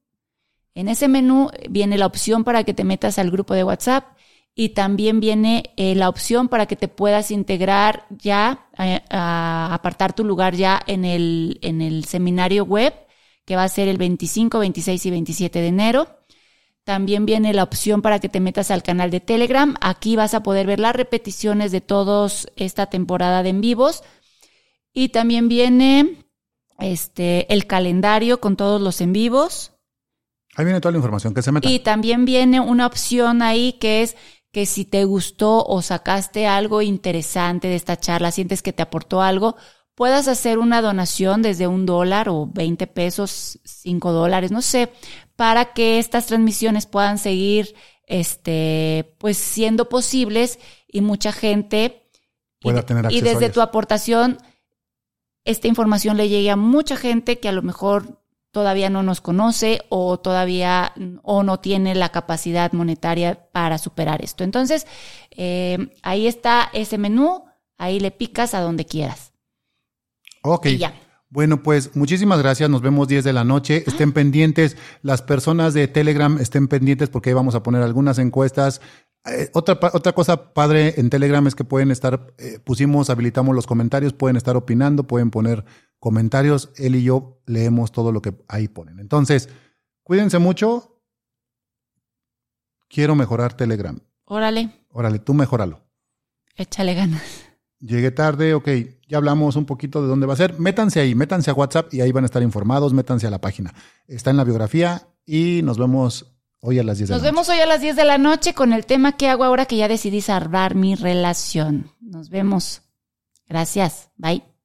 En ese menú viene la opción para que te metas al grupo de WhatsApp y también viene eh, la opción para que te puedas integrar ya, a, a apartar tu lugar ya en el, en el seminario web, que va a ser el 25, 26 y 27 de enero. También viene la opción para que te metas al canal de Telegram. Aquí vas a poder ver las repeticiones de todos esta temporada de en vivos. Y también viene este el calendario con todos los en vivos. Ahí viene toda la información que se meta. Y también viene una opción ahí que es que si te gustó o sacaste algo interesante de esta charla, sientes que te aportó algo, puedas hacer una donación desde un dólar o 20 pesos, 5 dólares, no sé, para que estas transmisiones puedan seguir, este, pues siendo posibles y mucha gente pueda y, tener y acceso desde a tu aportación esta información le llegue a mucha gente que a lo mejor todavía no nos conoce o todavía o no tiene la capacidad monetaria para superar esto. Entonces, eh, ahí está ese menú, ahí le picas a donde quieras. Ok. Y ya. Bueno, pues muchísimas gracias. Nos vemos 10 de la noche. Estén pendientes. Las personas de Telegram estén pendientes porque ahí vamos a poner algunas encuestas. Eh, otra, otra cosa padre en Telegram es que pueden estar, eh, pusimos, habilitamos los comentarios, pueden estar opinando, pueden poner comentarios. Él y yo leemos todo lo que ahí ponen. Entonces, cuídense mucho. Quiero mejorar Telegram. Órale, Órale, tú mejóralo. échale ganas. Llegué tarde, ok, ya hablamos un poquito de dónde va a ser. Métanse ahí, métanse a WhatsApp y ahí van a estar informados, métanse a la página. Está en la biografía y nos vemos hoy a las 10 de Nos la noche. vemos hoy a las 10 de la noche con el tema que hago ahora que ya decidí salvar mi relación. Nos vemos. Gracias. Bye.